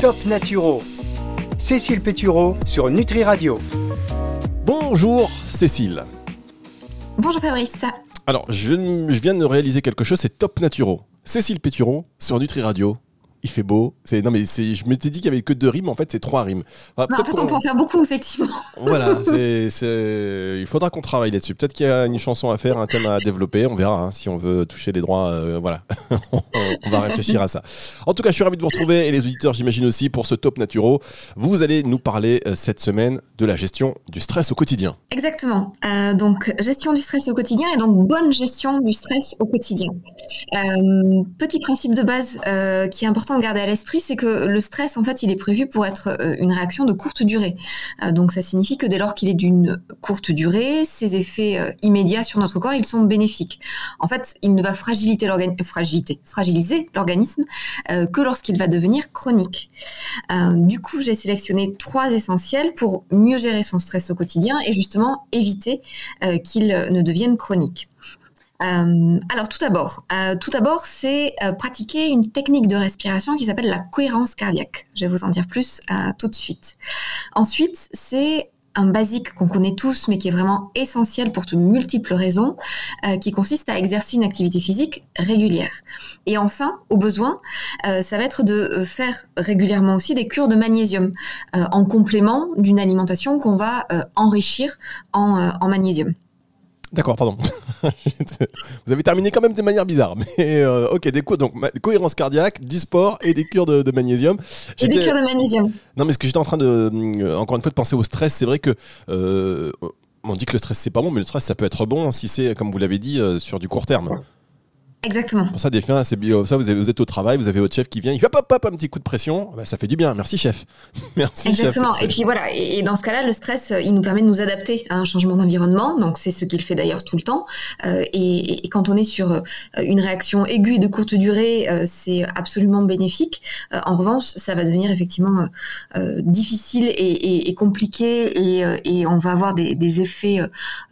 Top Naturo. Cécile Pétureau sur Nutri Radio. Bonjour Cécile. Bonjour Fabrice. Alors, je, je viens de réaliser quelque chose, c'est Top Naturo. Cécile Pétureau sur Nutri Radio il fait beau. C'est non mais c'est. Je m'étais dit qu'il y avait que deux rimes. En fait, c'est trois rimes. Bah, en fait, on peut en faire beaucoup effectivement. Voilà. il faudra qu'on travaille là-dessus. Peut-être qu'il y a une chanson à faire, un thème à développer. On verra hein, si on veut toucher les droits. Euh, voilà. on va réfléchir à ça. En tout cas, je suis ravi de vous retrouver et les auditeurs, j'imagine aussi pour ce top naturo. Vous allez nous parler euh, cette semaine de la gestion du stress au quotidien. Exactement. Euh, donc gestion du stress au quotidien et donc bonne gestion du stress au quotidien. petit principe de base qui est important de garder à l'esprit, c'est que le stress, en fait, il est prévu pour être euh, une réaction de courte durée. Euh, donc, ça signifie que dès lors qu'il est d'une courte durée, ses effets euh, immédiats sur notre corps, ils sont bénéfiques. En fait, il ne va fragiliser l'organisme que lorsqu'il va devenir chronique. du coup, j'ai sélectionné trois essentiels pour mieux gérer son stress au quotidien et justement éviter qu'il ne devienne chronique. Euh, alors tout d'abord, euh, tout d'abord, c'est euh, pratiquer une technique de respiration qui s'appelle la cohérence cardiaque. Je vais vous en dire plus tout de suite. Ensuite, c'est un basique qu'on connaît tous, mais qui est vraiment essentiel pour de multiples raisons, qui consiste à exercer une activité physique régulière. Et enfin, au besoin, ça va être de faire régulièrement aussi des cures de magnésium en complément d'une alimentation qu'on va enrichir en magnésium. D'accord, pardon. Vous avez terminé quand même de manière bizarre. Mais euh, ok, des donc cohérence cardiaque, du sport et des cures de, magnésium. Et des cures de magnésium. Non, mais ce que j'étais en train de, euh, encore une fois, de penser au stress, c'est vrai que. Euh, on dit que le stress c'est pas bon, mais le stress ça peut être bon si c'est, comme vous l'avez dit, sur du court terme. Exactement. Pour ça, des fois, c'est ça, vous, avez, vous, êtes au travail, vous avez votre chef qui vient, il fait hop, hop, un petit coup de pression, bah, ça fait du bien. Merci, chef. Merci, Exactement. Et puis voilà, et, dans ce cas-là, le stress, il nous permet de nous adapter à un changement d'environnement. Donc, c'est ce qu'il fait d'ailleurs tout le temps. Euh, et, et, quand on est sur euh, une réaction aiguë et de courte durée, euh, c'est absolument bénéfique. Euh, en revanche, ça va devenir effectivement euh, difficile et, compliqué et, on va avoir des, des effets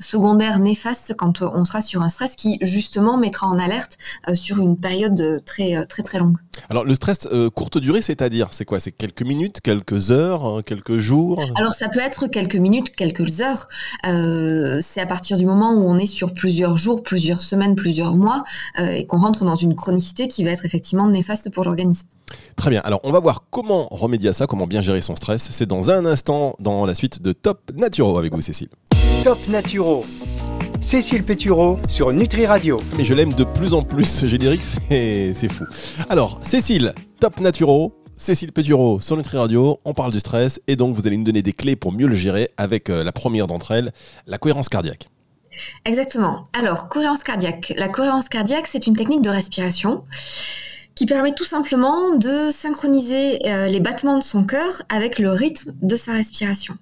secondaires néfastes quand on sera sur un stress qui, justement, mettra en alerte euh, sur une période très euh, très très longue. Alors le stress euh, courte durée, c'est-à-dire c'est quoi? C'est quelques minutes, quelques heures, quelques jours? Alors ça peut être quelques minutes, quelques heures. c'est à partir du moment où on est sur plusieurs jours, plusieurs semaines, plusieurs mois et qu'on rentre dans une chronicité qui va être effectivement néfaste pour l'organisme. Très bien. Alors, on va voir comment remédier à ça, comment bien gérer son stress. C'est dans un instant dans la suite de Top Naturo avec vous, Cécile. Top Naturo. Cécile Pétureau sur Nutri Radio. Mais je l'aime de plus en plus, générique, c'est fou. Alors, Cécile, top naturo, Cécile Pétureau sur Nutri Radio, on parle du stress et donc vous allez nous donner des clés pour mieux le gérer avec euh, la première d'entre elles, la cohérence cardiaque. Exactement. Alors, cohérence cardiaque. La cohérence cardiaque, c'est une technique de respiration qui permet tout simplement de synchroniser euh, les battements de son cœur avec le rythme de sa respiration.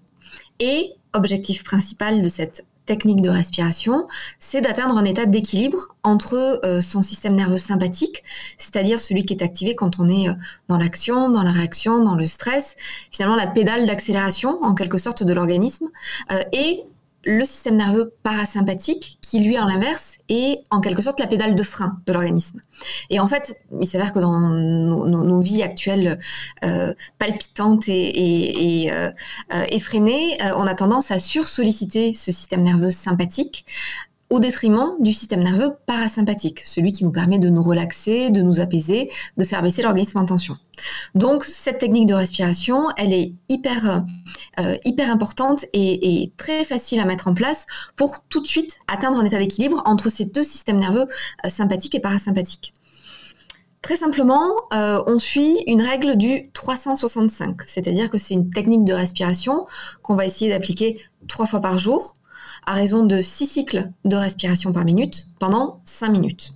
Et objectif principal de cette technique de respiration, c'est d'atteindre un état d'équilibre entre euh, son système nerveux sympathique, c'est-à-dire celui qui est activé quand on est euh, dans l'action, dans la réaction, dans le stress, finalement la pédale d'accélération en quelque sorte de l'organisme, euh, et le système nerveux parasympathique qui lui à l'inverse est en quelque sorte la pédale de frein de l'organisme. Et en fait, il s'avère que dans nos, vies actuelles euh, palpitantes et, euh, euh, effrénées, on a tendance à sursolliciter ce système nerveux sympathique au détriment du système nerveux parasympathique, celui qui nous permet de nous relaxer, de nous apaiser, de faire baisser l'organisme en tension. Donc cette technique de respiration, elle est hyper euh, importante et, très facile à mettre en place pour tout de suite atteindre un état d'équilibre entre ces deux systèmes nerveux euh, sympathiques et parasympathiques. Très simplement, euh, on suit une règle du 365, c'est-à-dire que c'est une technique de respiration qu'on va essayer d'appliquer trois fois par jour à raison de 6 cycles de respiration par minute pendant 5 minutes.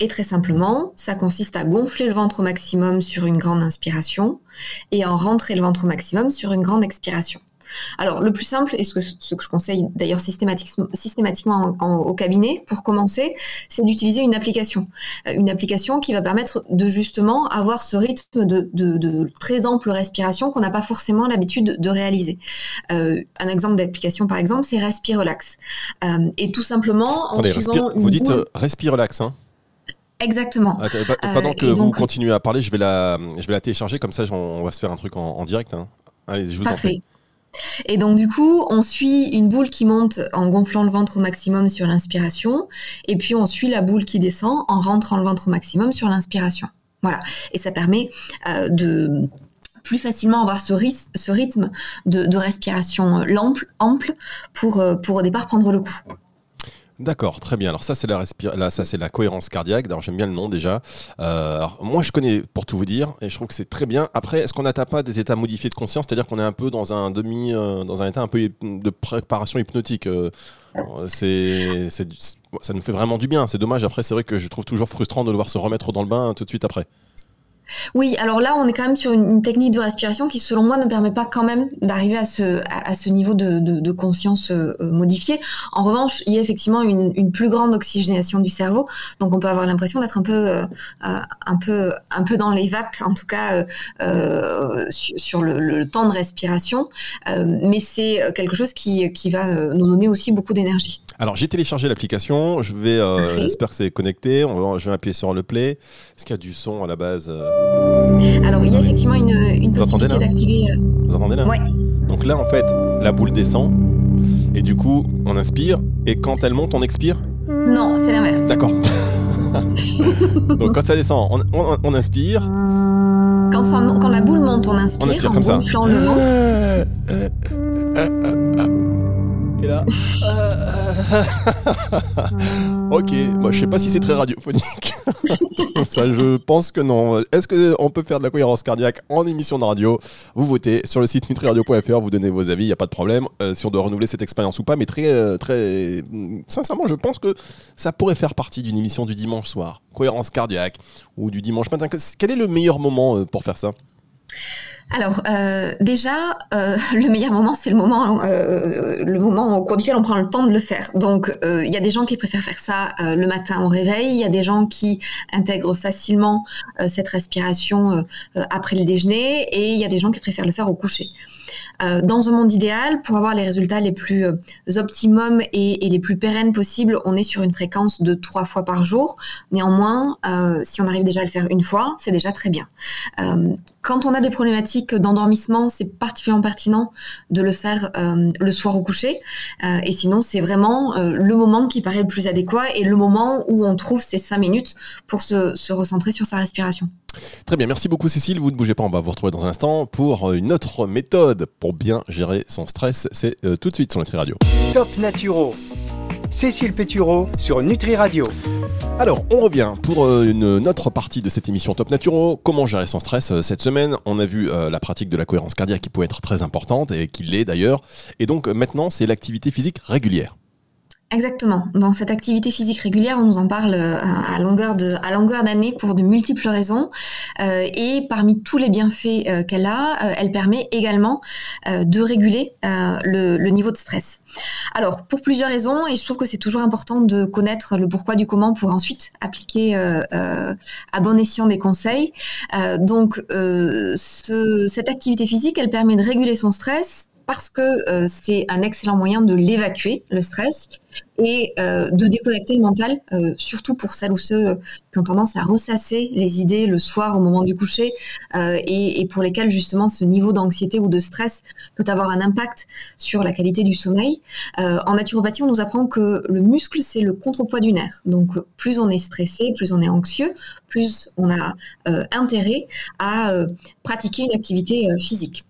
Et très simplement, ça consiste à gonfler le ventre au maximum sur une grande inspiration et à en rentrer le ventre au maximum sur une grande expiration. Alors, le plus simple, et ce que, ce que je conseille d'ailleurs systématiquement, systématiquement au cabinet, pour commencer, c'est d'utiliser une application. Euh, une application qui va permettre de justement avoir ce rythme de, très ample respiration qu'on n'a pas forcément l'habitude de réaliser. Euh, un exemple d'application, par exemple, c'est Respire Relax. Euh, et tout simplement, en Attendez, vous dites Respire Relax, hein Exactement. Ah, pendant Euh, que vous continuez à parler, je vais la, je vais la télécharger comme ça, on va se faire un truc en, en direct. hein. Allez, je vous en prie. Et donc du coup, on suit une boule qui monte en gonflant le ventre au maximum sur l'inspiration, et puis on suit la boule qui descend en rentrant le ventre au maximum sur l'inspiration. Voilà. Et ça permet euh, de plus facilement avoir ce, rythme de, respiration l'ample, ample pour, euh, pour au départ prendre le coup. D'accord, très bien. Alors ça c'est la là, c'est la cohérence cardiaque. J'aime bien le nom déjà. Euh, alors, moi je connais pour tout vous dire et je trouve que c'est très bien. Après, est-ce qu'on n'atteint pas des états modifiés de conscience, c'est-à-dire qu'on est un peu dans un demi, euh, dans un état un peu de préparation hypnotique. euh, c'est, ça nous fait vraiment du bien. C'est dommage. Après, c'est vrai que je trouve toujours frustrant de devoir se remettre dans le bain tout de suite après. Oui, alors là, on est quand même sur une, technique de respiration qui, selon moi, ne permet pas quand même d'arriver à ce, niveau de, conscience euh, euh, modifié. En revanche, il y a effectivement une, plus grande oxygénation du cerveau, donc on peut avoir l'impression d'être un peu, euh, euh, un peu, un peu dans les vapes, en tout cas euh, sur, le, temps de respiration. Mais c'est quelque chose qui, va nous donner aussi beaucoup d'énergie. Alors j'ai téléchargé l'application. Je vais, euh, j'espère que c'est connecté. On va- je vais appuyer sur le play. Est-ce qu'il y a du son à la base euh, Alors, il y a effectivement une, une Vous entendez, possibilité d'activer. euh, Vous entendez là Ouais. Donc là, en fait, la boule descend. Et du coup, on inspire. Et quand elle monte, on expire Non, c'est l'inverse. D'accord. Donc quand ça descend, on, on- on inspire. Quand, ça mon- quand la boule monte, on inspire, On inspire en comme ça. le ventre. ok, moi je sais pas si c'est très radiophonique. ça, je pense que non. Est-ce qu'on peut faire de la cohérence cardiaque en émission de radio? Vous votez sur le site nutriradio.fr, vous donnez vos avis, il n'y a pas de problème euh, si on doit renouveler cette expérience ou pas. Mais très, euh, très sincèrement, je pense que ça pourrait faire partie d'une émission du dimanche soir. Cohérence cardiaque ou du dimanche matin. Quel est le meilleur moment euh, pour faire ça? Alors euh, déjà, euh, le meilleur moment, c'est le moment, euh, le moment au cours duquel on prend le temps de le faire. Donc euh, il y a des gens qui préfèrent faire ça le matin au réveil, il y a des gens qui intègrent facilement cette respiration après le déjeuner, et il y a des gens qui préfèrent le faire au coucher. Dans un monde idéal, pour avoir les résultats les plus optimums et, les plus pérennes possibles, on est sur une fréquence de trois fois par jour. Néanmoins, si on arrive déjà à le faire une fois, c'est déjà très bien. Quand on a des problématiques d'endormissement, c'est particulièrement pertinent de le faire euh, le soir au coucher. Euh, et sinon, c'est vraiment euh, le moment qui paraît le plus adéquat et le moment où on trouve ces cinq minutes pour se, se recentrer sur sa respiration. Très bien, merci beaucoup Cécile. Vous ne bougez pas, on va vous retrouver dans un instant pour une autre méthode pour bien gérer son stress. C'est euh, tout de suite sur Nutri Radio. Top Naturo. Cécile Pétureau sur Nutri Radio. Alors, on revient pour euh, une autre partie de cette émission Top Naturo. Comment gérer son stress euh, cette semaine? On a vu euh, la pratique de la cohérence cardiaque qui peut être très importante et qui l'est d'ailleurs. Et donc maintenant, c'est l'activité physique régulière. Exactement. Dans cette activité physique régulière, on nous en parle à longueur de, à longueur d'année pour de multiples raisons. Et parmi tous les bienfaits qu'elle a, elle permet également de réguler le, le niveau de stress. Alors, pour plusieurs raisons, et je trouve que c'est toujours important de connaître le pourquoi du comment pour ensuite appliquer euh, euh, à bon escient des conseils. Euh, donc, ce- cette activité physique, elle permet de réguler son stress parce que euh, c'est un excellent moyen de l'évacuer, le stress, et euh, de déconnecter le mental, euh, surtout pour celles ou ceux qui ont tendance à ressasser les idées le soir au moment du coucher, et, pour lesquels justement ce niveau d'anxiété ou de stress peut avoir un impact sur la qualité du sommeil. En naturopathie, on nous apprend que le muscle, c'est le contrepoids du nerf. Donc plus on est stressé, plus on est anxieux, plus on a intérêt à pratiquer une activité physique.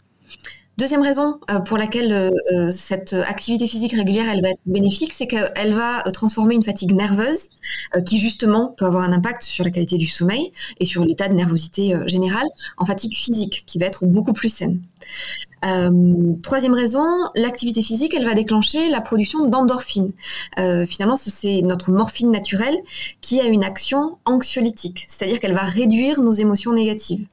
Deuxième raison euh, pour laquelle euh, euh, cette activité physique régulière va être bénéfique, c'est qu'elle va transformer une fatigue nerveuse qui justement peut avoir un impact sur la qualité du sommeil et sur l'état de nervosité générale en fatigue physique qui va être beaucoup plus saine. Euh, troisième raison, l'activité physique, elle va déclencher la production d'endorphines. Euh, finalement, ce- c'est notre morphine naturelle qui a une action anxiolytique, c'est-à-dire qu'elle va réduire nos émotions négatives.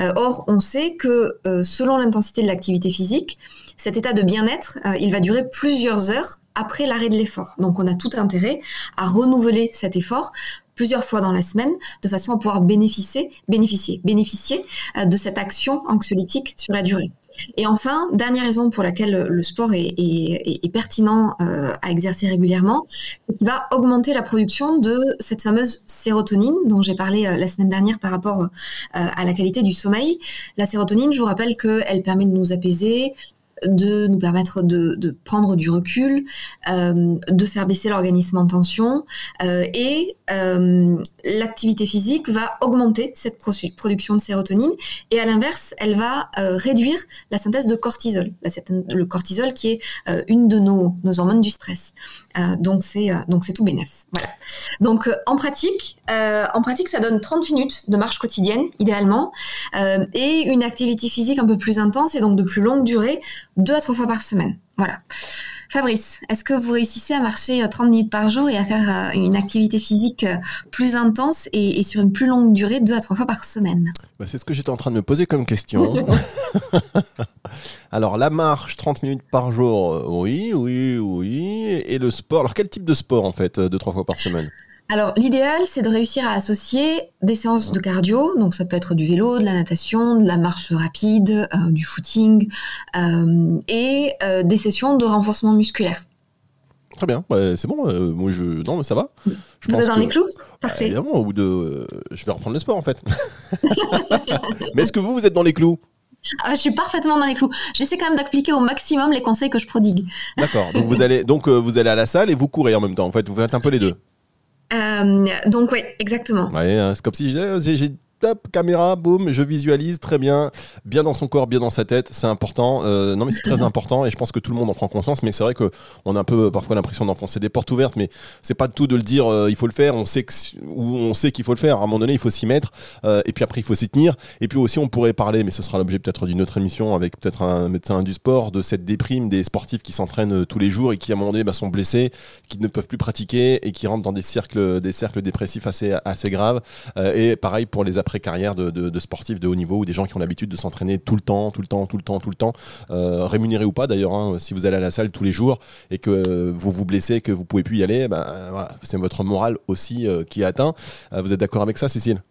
Euh, or, on sait que euh, selon l'intensité de l'activité physique, cet état de bien-être, euh, il va durer plusieurs heures après l'arrêt de l'effort. Donc on a tout intérêt à renouveler cet effort plusieurs fois dans la semaine de façon à pouvoir bénéficier, bénéficier, bénéficier euh, de cette action anxiolytique sur la durée. Et enfin, dernière raison pour laquelle le sport est, pertinent euh, à exercer régulièrement, c'est qu'il va augmenter la production de cette fameuse sérotonine dont j'ai parlé euh, la semaine dernière par rapport euh, à la qualité du sommeil. La sérotonine, je vous rappelle qu'elle permet de nous apaiser, de nous permettre de, prendre du recul, de faire baisser l'organisme en tension et euh, l'activité physique va augmenter cette production de sérotonine et à l'inverse, elle va euh, réduire la synthèse de cortisol, le cortisol qui est euh, une de nos, hormones du stress. Donc c'est tout bénef. Donc en pratique, en pratique, ça donne 30 minutes de marche quotidienne idéalement et une activité physique un peu plus intense et donc de plus longue durée deux à trois fois par semaine. Voilà. Fabrice, est-ce que vous réussissez à marcher 30 euh, minutes par jour et à faire euh, une activité physique euh, plus intense et, sur une plus longue durée, deux à trois fois par semaine? Bah, C'est ce que j'étais en train de me poser comme question. alors, la marche, 30 minutes par jour, oui, oui, oui. Et le sport, alors quel type de sport en fait, deux, trois fois par semaine? Alors, l'idéal, c'est de réussir à associer des séances de cardio, donc ça peut être du vélo, de la natation, de la marche rapide, euh, du footing, euh, et euh, des sessions de renforcement musculaire. Très bien, c'est bon. moi, je non, mais ça va. Je Vous êtes dans les clous? Parfait. évidemment, au bout de, je vais reprendre le sport en fait. mais est-ce que vous, vous êtes dans les clous? Ah, je suis parfaitement dans les clous. J'essaie quand même d'appliquer au maximum les conseils que je prodigue. D'accord. Donc vous allez donc vous allez à la salle et vous courez en même temps. En fait, vous faites un peu les deux. Euh, donc oui, exactement. Ouais, hein, c'est comme si j'ai top, caméra, boum, je visualise très bien, bien dans son corps, bien dans sa tête, c'est important. Euh, non mais c'est très important et je pense que tout le monde en prend conscience. Mais c'est vrai que on a un peu parfois l'impression d'enfoncer des portes ouvertes, mais c'est pas tout de le dire. Euh, il faut le faire. On sait que ou on sait qu'il faut le faire. À un moment donné, il faut s'y mettre. Euh, et puis après, il faut s'y tenir. Et puis aussi, on pourrait parler, mais ce sera l'objet peut-être d'une autre émission avec peut-être un médecin du sport, de cette déprime des sportifs qui s'entraînent tous les jours et qui à un moment donné bah, sont blessés, qui ne peuvent plus pratiquer et qui rentrent dans des cercles, des cercles dépressifs assez assez graves. et pareil pour les après carrière de, sportifs de haut niveau ou des gens qui ont l'habitude de s'entraîner tout le temps, tout le temps, tout le temps, tout le temps, euh, rémunéré ou pas d'ailleurs. Hein, si vous allez à la salle tous les jours et que vous vous blessez, que vous pouvez plus y aller, ben, voilà, c'est votre morale aussi euh, qui est atteint. Euh, vous êtes d'accord avec ça, Cécile?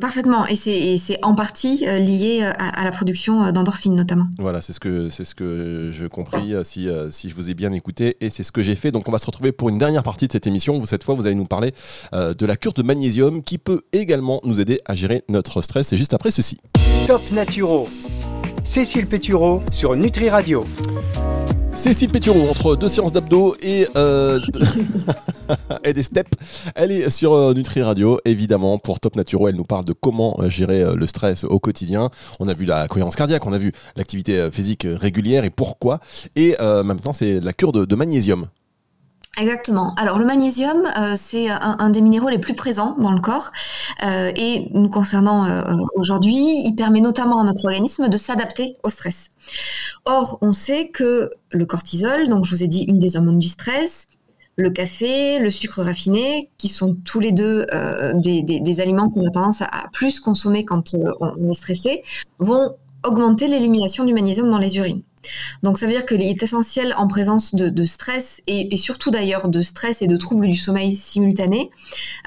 Parfaitement, et c'est en partie euh, lié euh, à, la production euh, d'endorphines notamment. Voilà, c'est ce que c'est ce que je compris si, si je vous ai bien écouté et c'est ce que j'ai fait. Donc on va se retrouver pour une dernière partie de cette émission. Cette fois, vous allez nous parler de la cure de magnésium qui peut également nous aider à gérer notre stress. Et juste après ceci. Top Naturo, Cécile Pétureau sur Nutri Radio. Cécile Péturon, entre deux séances d'abdos et, euh, et des steps, elle est sur euh, Nutri Radio, évidemment, pour Top Naturo. Elle nous parle de comment euh, gérer le stress au quotidien. On a vu la cohérence cardiaque, on a vu l'activité physique régulière et pourquoi. Et maintenant, c'est la cure de magnésium. Exactement. Alors le magnésium, euh, c'est un, des minéraux les plus présents dans le corps euh, et nous concernant euh, aujourd'hui, il permet notamment à notre organisme de s'adapter au stress. Or, on sait que le cortisol, donc je vous ai dit une des hormones du stress, le café, le sucre raffiné, qui sont tous les deux des, des, aliments qu'on a tendance à, plus consommer quand on est stressé, vont augmenter l'élimination du magnésium dans les urines. Donc ça veut dire qu'il est essentiel en présence de, stress et, surtout d'ailleurs de stress et de troubles du sommeil simultanés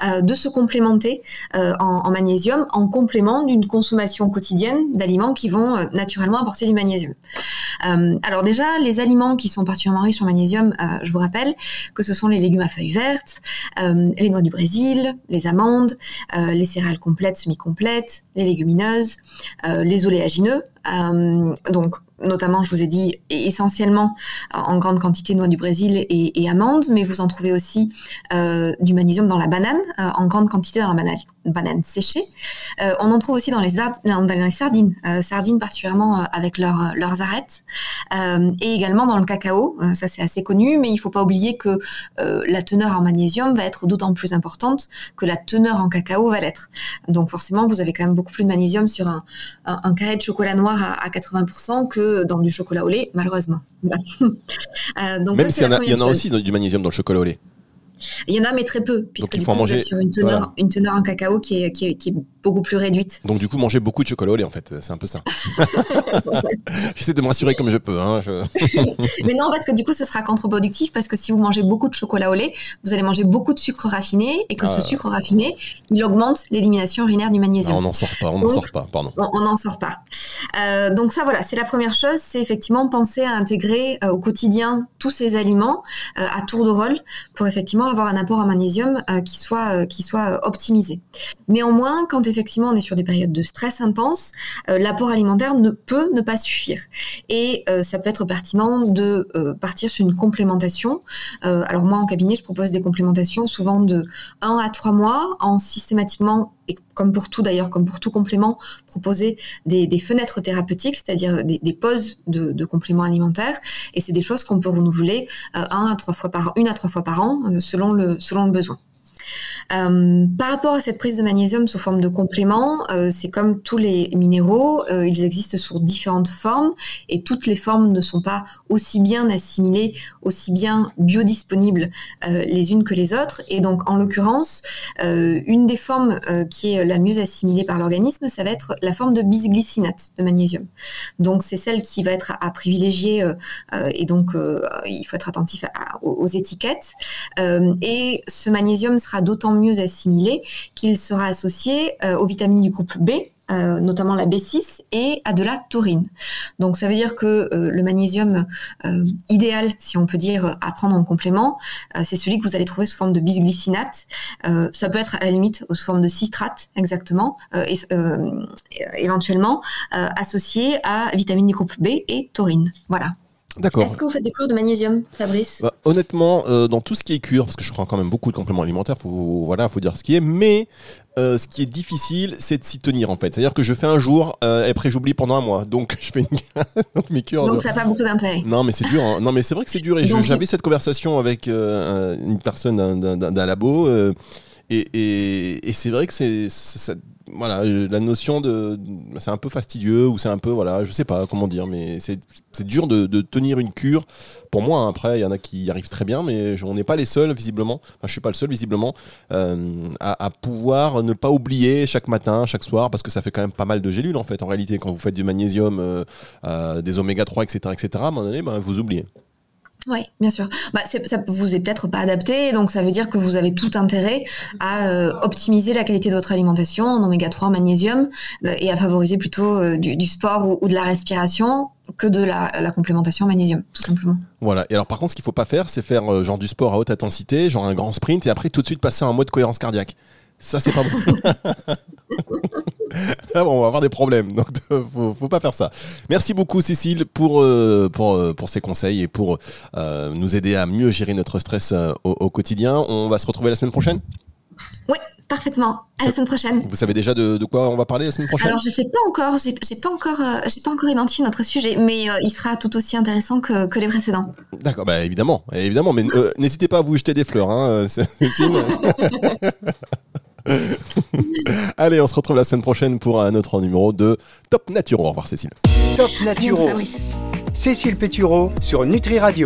euh, de se complémenter euh, en, magnésium en complément d'une consommation quotidienne d'aliments qui vont euh, naturellement apporter du magnésium. alors déjà les aliments qui sont particulièrement riches en magnésium, je vous rappelle que ce sont les légumes à feuilles vertes, les noix du Brésil, les amandes, les céréales complètes, semi-complètes, les légumineuses, les oléagineux. Donc notamment, je vous ai dit, essentiellement en grande quantité noix du Brésil et, amandes, mais vous en trouvez aussi euh, du magnésium dans la banane, euh, en grande quantité dans la banane, banane séchée. Euh, on en trouve aussi dans les, dans les sardines, sardines particulièrement avec leurs arêtes, et également dans le cacao. ça, c'est assez connu, mais il ne faut pas oublier que la teneur en magnésium va être d'autant plus importante que la teneur en cacao va l'être. Donc forcément, vous avez quand même beaucoup plus de magnésium sur un, un, carré de chocolat noir à, à 80% que dans du chocolat au lait, malheureusement. Euh, donc Même s'il y, y, en a aussi du magnésium dans le chocolat au lait. Il y en a, mais très peu, puisqu'il faut manger sur une teneur, une teneur en cacao qui est, qui est, beaucoup plus réduite. Donc du coup, manger beaucoup de chocolat au lait, en fait, c'est un peu ça. J'essaie de me rassurer comme je peux. Hein, Mais non, parce que du coup, ce sera contre-productif, parce que si vous mangez beaucoup de chocolat au lait, vous allez manger beaucoup de sucre raffiné, et que ce ah. sucre raffiné, il augmente l'élimination urinaire du magnésium. Ah, on n'en sort pas, on n'en sort pas, pardon. On n'en sort pas. Euh, donc ça, voilà, c'est la première chose, c'est effectivement penser à intégrer euh, au quotidien tous ces aliments euh, à tour de rôle pour effectivement avoir un apport en magnésium qui soit qui soit optimisé. Néanmoins, quand effectivement on est sur des périodes de stress intense, l'apport alimentaire ne peut ne pas suffire. Et ça peut être pertinent de partir sur une complémentation. alors moi en cabinet, je propose des complémentations souvent de 1 à 3 mois en systématiquement et comme pour tout d'ailleurs, comme pour tout complément, proposer des, fenêtres thérapeutiques, c'est-à-dire des, pauses de, compléments alimentaires. Et c'est des choses qu'on peut renouveler euh, un à trois fois par une à trois fois par an, euh, selon le besoin. Euh, par rapport à cette prise de magnésium sous forme de complément, euh, c'est comme tous les minéraux, euh, ils existent sous différentes formes et toutes les formes ne sont pas aussi bien assimilées, aussi bien biodisponibles les unes que les autres. Et donc, en l'occurrence, une des formes qui est la mieux assimilée par l'organisme, ça va être la forme de bisglycinate de magnésium. Donc, c'est celle qui va être à, privilégier et donc il faut être attentif aux, aux, étiquettes. et ce magnésium sera d'autant mieux assimilé qu'il sera associé euh, aux vitamines du groupe B, euh, notamment la B6 et à de la taurine. Donc ça veut dire que euh, le magnésium idéal, si on peut dire, à prendre en complément, c'est celui que vous allez trouver sous forme de bisglycinate. ça peut être à la limite sous forme de citrate, exactement, et, éventuellement associé à vitamines du groupe B et taurine. Voilà. D'accord. Est-ce que vous faites des cours de magnésium, Fabrice? Bah, Honnêtement, euh, dans tout ce qui est cure, parce que je prends quand même beaucoup de compléments alimentaires, faut voilà, faut dire ce qui est. Mais euh, ce qui est difficile, c'est de s'y tenir en fait. C'est-à-dire que je fais un jour, euh, et après j'oublie pendant un mois. Donc je fais une... donc mes cures. Donc ça n'a pas beaucoup d'intérêt. Non, mais c'est dur. Hein. Non, mais c'est vrai que c'est dur. Et j'avais cette conversation avec une personne d'un labo, et, et, et c'est vrai que c'est voilà, la notion de, c'est un peu fastidieux ou c'est un peu voilà, je sais pas comment dire, mais c'est dur de, tenir une cure. Pour moi, hein, après, il y en a qui y arrivent très bien, mais on n'est pas les seuls visiblement. Enfin, je suis pas le seul visiblement euh, à, pouvoir ne pas oublier chaque matin, chaque soir, parce que ça fait quand même pas mal de gélules en fait. En réalité, quand vous faites du magnésium, euh, euh, des oméga 3, etc., etc., à un moment donné, ben, vous oubliez. Oui, bien sûr. Bah, ça vous est peut-être pas adapté, donc ça veut dire que vous avez tout intérêt à euh, optimiser la qualité de votre alimentation en oméga 3, en magnésium, euh, et à favoriser plutôt euh, du, sport ou, de la respiration que de la, la, complémentation magnésium, tout simplement. Voilà. Et alors par contre, ce qu'il faut pas faire, c'est faire genre du sport à haute intensité, genre un grand sprint, et après tout de suite passer en mode cohérence cardiaque. Ça, c'est pas bon. Ah bon, on va avoir des problèmes, donc faut, faut pas faire ça. Merci beaucoup Cécile pour, euh, pour, euh, pour ces conseils et pour euh, nous aider à mieux gérer notre stress au, quotidien. On va se retrouver la semaine prochaine? Oui, parfaitement. À la semaine prochaine. Vous savez déjà de, quoi on va parler la semaine prochaine? Alors je sais pas encore, j'ai pas encore, j'ai pas encore identifié notre sujet, mais il sera tout aussi intéressant que, que les précédents. D'accord, bah évidemment, évidemment, mais n'hésitez pas à vous jeter des fleurs, hein, Cécile. Allez, on se retrouve la semaine prochaine pour un autre numéro de Top Naturo. Au revoir Cécile. Top Naturo. Cécile Pétureau sur Nutri Radio.